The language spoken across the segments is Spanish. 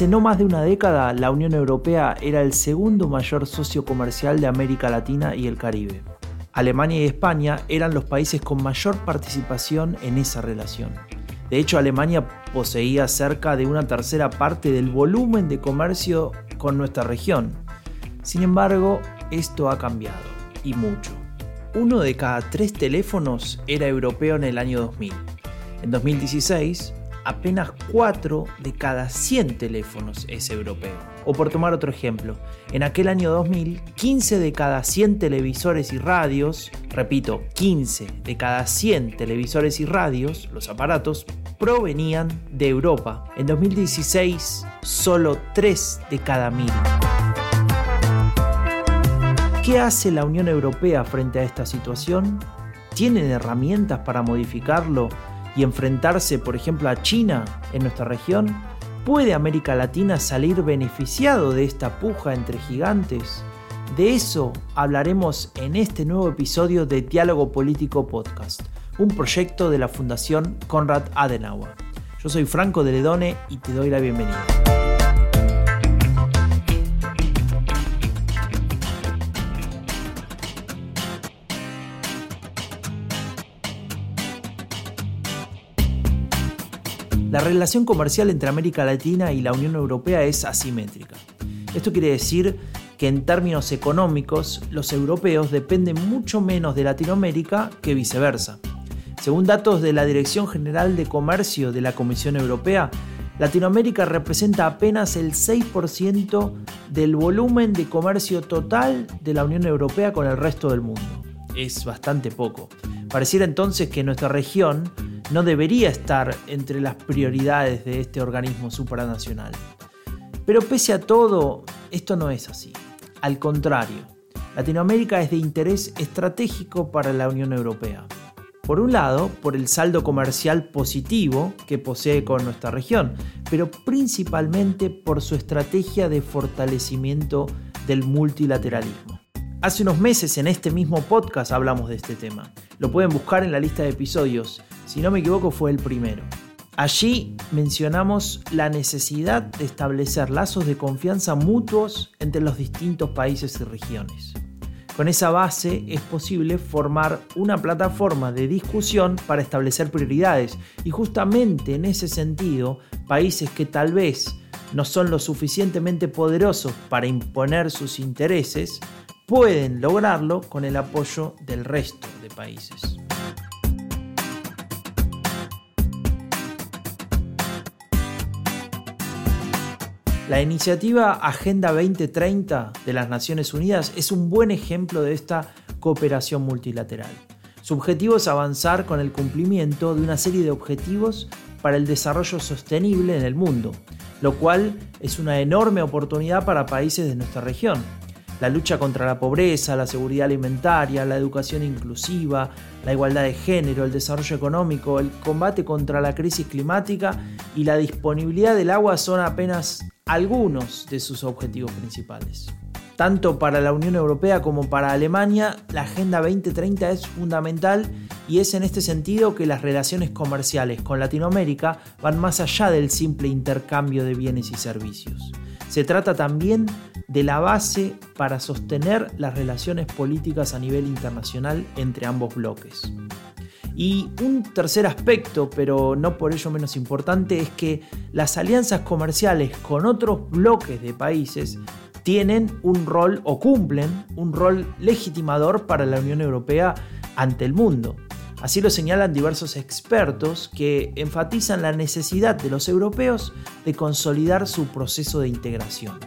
Hace no más de una década, la Unión Europea era el segundo mayor socio comercial de América Latina y el Caribe. Alemania y España eran los países con mayor participación en esa relación. De hecho, Alemania poseía cerca de una tercera parte del volumen de comercio con nuestra región. Sin embargo, esto ha cambiado, y mucho. Uno de cada tres teléfonos era europeo en el año 2000. En 2016, apenas 4 de cada 100 teléfonos es europeo. O por tomar otro ejemplo, en aquel año 2000, 15 de cada 100 televisores y radios, repito, 15 de cada 100 televisores y radios, los aparatos, provenían de Europa. En 2016, solo 3 de cada 1000. ¿Qué hace la Unión Europea frente a esta situación? ¿Tienen herramientas para modificarlo y enfrentarse, por ejemplo, a China en nuestra región? ¿Puede América Latina salir beneficiado de esta puja entre gigantes? De eso hablaremos en este nuevo episodio de Diálogo Político Podcast, un proyecto de la Fundación Konrad Adenauer. Yo soy Franco de Ledone y te doy la bienvenida. La relación comercial entre América Latina y la Unión Europea es asimétrica. Esto quiere decir que en términos económicos los europeos dependen mucho menos de Latinoamérica que viceversa. Según datos de la Dirección General de Comercio de la Comisión Europea, Latinoamérica representa apenas el 6% del volumen de comercio total de la Unión Europea con el resto del mundo. Es bastante poco. Pareciera entonces que nuestra región no debería estar entre las prioridades de este organismo supranacional. Pero pese a todo, esto no es así. Al contrario, Latinoamérica es de interés estratégico para la Unión Europea. Por un lado, por el saldo comercial positivo que posee con nuestra región, pero principalmente por su estrategia de fortalecimiento del multilateralismo. Hace unos meses en este mismo podcast hablamos de este tema. Lo pueden buscar en la lista de episodios si no me equivoco fue el primero. Allí mencionamos la necesidad de establecer lazos de confianza mutuos entre los distintos países y regiones. Con esa base es posible formar una plataforma de discusión para establecer prioridades y justamente en ese sentido, países que tal vez no son lo suficientemente poderosos para imponer sus intereses, pueden lograrlo con el apoyo del resto de países. La iniciativa Agenda 2030 de las Naciones Unidas es un buen ejemplo de esta cooperación multilateral. Su objetivo es avanzar con el cumplimiento de una serie de objetivos para el desarrollo sostenible en el mundo, lo cual es una enorme oportunidad para países de nuestra región. La lucha contra la pobreza, la seguridad alimentaria, la educación inclusiva, la igualdad de género, el desarrollo económico, el combate contra la crisis climática y la disponibilidad del agua son apenas algunos de sus objetivos principales. Tanto para la Unión Europea como para Alemania, la Agenda 2030 es fundamental y es en este sentido que las relaciones comerciales con Latinoamérica van más allá del simple intercambio de bienes y servicios. Se trata también de la base para sostener las relaciones políticas a nivel internacional entre ambos bloques. Y un tercer aspecto, pero no por ello menos importante, es que las alianzas comerciales con otros bloques de países tienen un rol o cumplen un rol legitimador para la Unión Europea ante el mundo. Así lo señalan diversos expertos que enfatizan la necesidad de los europeos de consolidar su proceso de integración.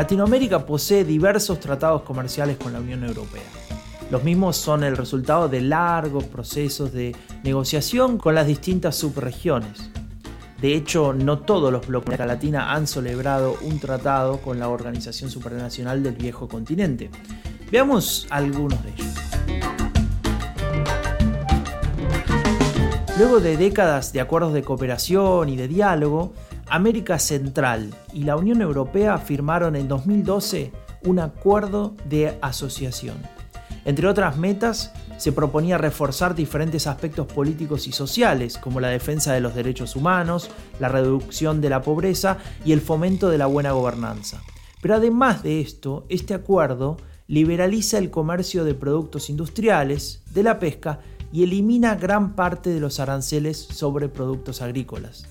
Latinoamérica posee diversos tratados comerciales con la Unión Europea. Los mismos son el resultado de largos procesos de negociación con las distintas subregiones. De hecho, no todos los bloques de América Latina han celebrado un tratado con la Organización Supranacional del Viejo Continente. Veamos algunos de ellos. Luego de décadas de acuerdos de cooperación y de diálogo, América Central y la Unión Europea firmaron en 2012 un acuerdo de asociación. Entre otras metas, se proponía reforzar diferentes aspectos políticos y sociales, como la defensa de los derechos humanos, la reducción de la pobreza y el fomento de la buena gobernanza. Pero además de esto, este acuerdo liberaliza el comercio de productos industriales, de la pesca y elimina gran parte de los aranceles sobre productos agrícolas.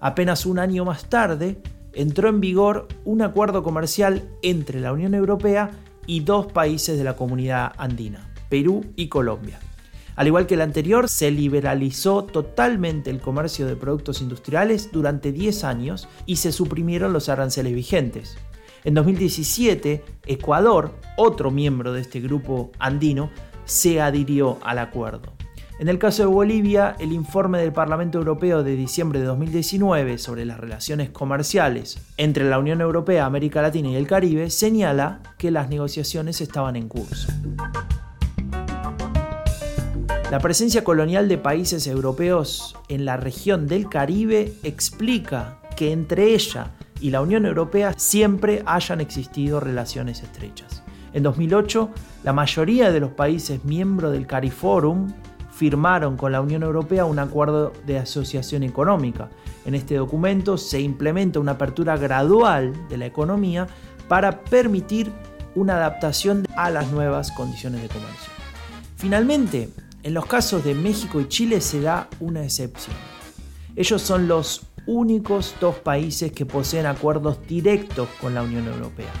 Apenas un año más tarde, entró en vigor un acuerdo comercial entre la Unión Europea y dos países de la comunidad andina, Perú y Colombia. Al igual que el anterior, se liberalizó totalmente el comercio de productos industriales durante 10 años y se suprimieron los aranceles vigentes. En 2017, Ecuador, otro miembro de este grupo andino, se adhirió al acuerdo. En el caso de Bolivia, el informe del Parlamento Europeo de diciembre de 2019 sobre las relaciones comerciales entre la Unión Europea, América Latina y el Caribe señala que las negociaciones estaban en curso. La presencia colonial de países europeos en la región del Caribe explica que entre ella y la Unión Europea siempre hayan existido relaciones estrechas. En 2008, la mayoría de los países miembros del CARIFORUM firmaron con la Unión Europea un acuerdo de asociación económica. En este documento se implementa una apertura gradual de la economía para permitir una adaptación a las nuevas condiciones de comercio. Finalmente, en los casos de México y Chile se da una excepción. Ellos son los únicos dos países que poseen acuerdos directos con la Unión Europea.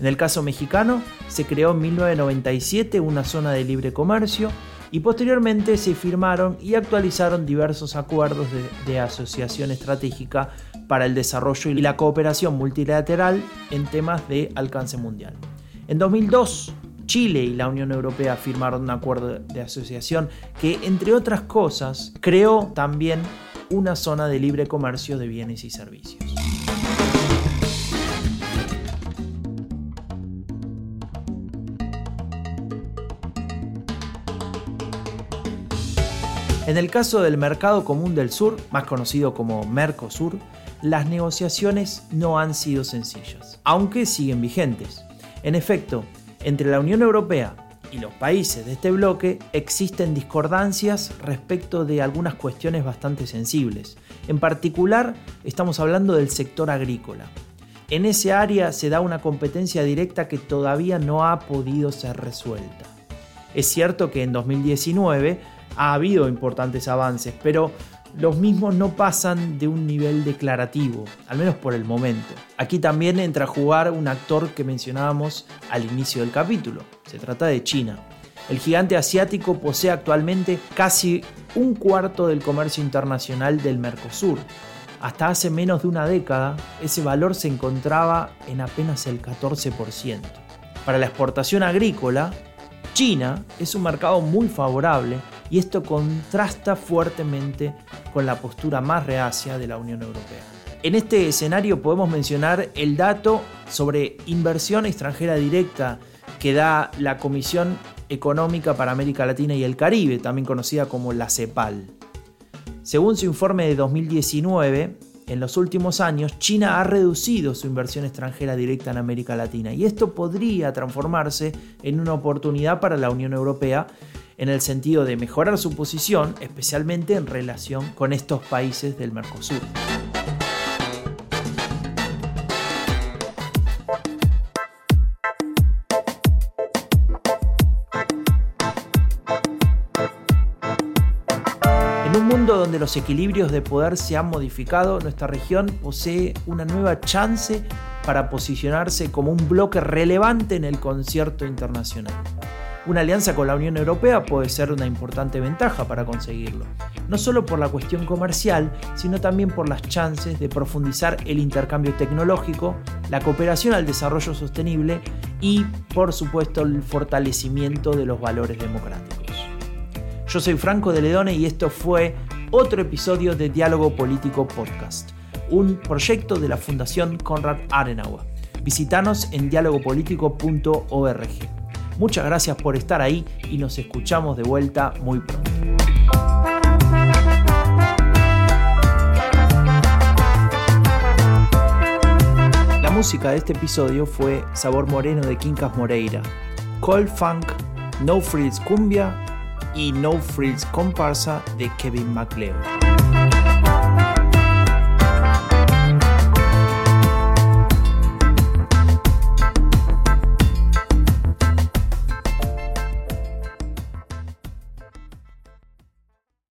En el caso mexicano, se creó en 1997 una zona de libre comercio y posteriormente se firmaron y actualizaron diversos acuerdos de, asociación estratégica para el desarrollo y la cooperación multilateral en temas de alcance mundial. En 2002, Chile y la Unión Europea firmaron un acuerdo de asociación que, entre otras cosas, creó también una zona de libre comercio de bienes y servicios. En el caso del Mercado Común del Sur, más conocido como Mercosur, las negociaciones no han sido sencillas, aunque siguen vigentes. En efecto, entre la Unión Europea y los países de este bloque existen discordancias respecto de algunas cuestiones bastante sensibles. En particular, estamos hablando del sector agrícola. En ese área se da una competencia directa que todavía no ha podido ser resuelta. Es cierto que en 2019 ha habido importantes avances, pero los mismos no pasan de un nivel declarativo, al menos por el momento. Aquí también entra a jugar un actor que mencionábamos al inicio del capítulo. Se trata de China. El gigante asiático posee actualmente casi un cuarto del comercio internacional del Mercosur. Hasta hace menos de una década, ese valor se encontraba en apenas el 14%. Para la exportación agrícola, China es un mercado muy favorable y esto contrasta fuertemente con la postura más reacia de la Unión Europea. En este escenario podemos mencionar el dato sobre inversión extranjera directa que da la Comisión Económica para América Latina y el Caribe, también conocida como la CEPAL. Según su informe de 2019, en los últimos años China ha reducido su inversión extranjera directa en América Latina y esto podría transformarse en una oportunidad para la Unión Europea en el sentido de mejorar su posición, especialmente en relación con estos países del Mercosur. En un mundo donde los equilibrios de poder se han modificado, nuestra región posee una nueva chance para posicionarse como un bloque relevante en el concierto internacional. Una alianza con la Unión Europea puede ser una importante ventaja para conseguirlo, no solo por la cuestión comercial, sino también por las chances de profundizar el intercambio tecnológico, la cooperación al desarrollo sostenible y, por supuesto, el fortalecimiento de los valores democráticos. Yo soy Franco de Ledone y esto fue otro episodio de Diálogo Político Podcast, un proyecto de la Fundación Konrad Adenauer. Visítanos en dialogopolitico.org. Muchas gracias por estar ahí y nos escuchamos de vuelta muy pronto. música de este episodio fue Sabor Moreno de Quincas Moreira, Cold Funk, No Frills Cumbia y No Frills Comparsa de Kevin MacLeod.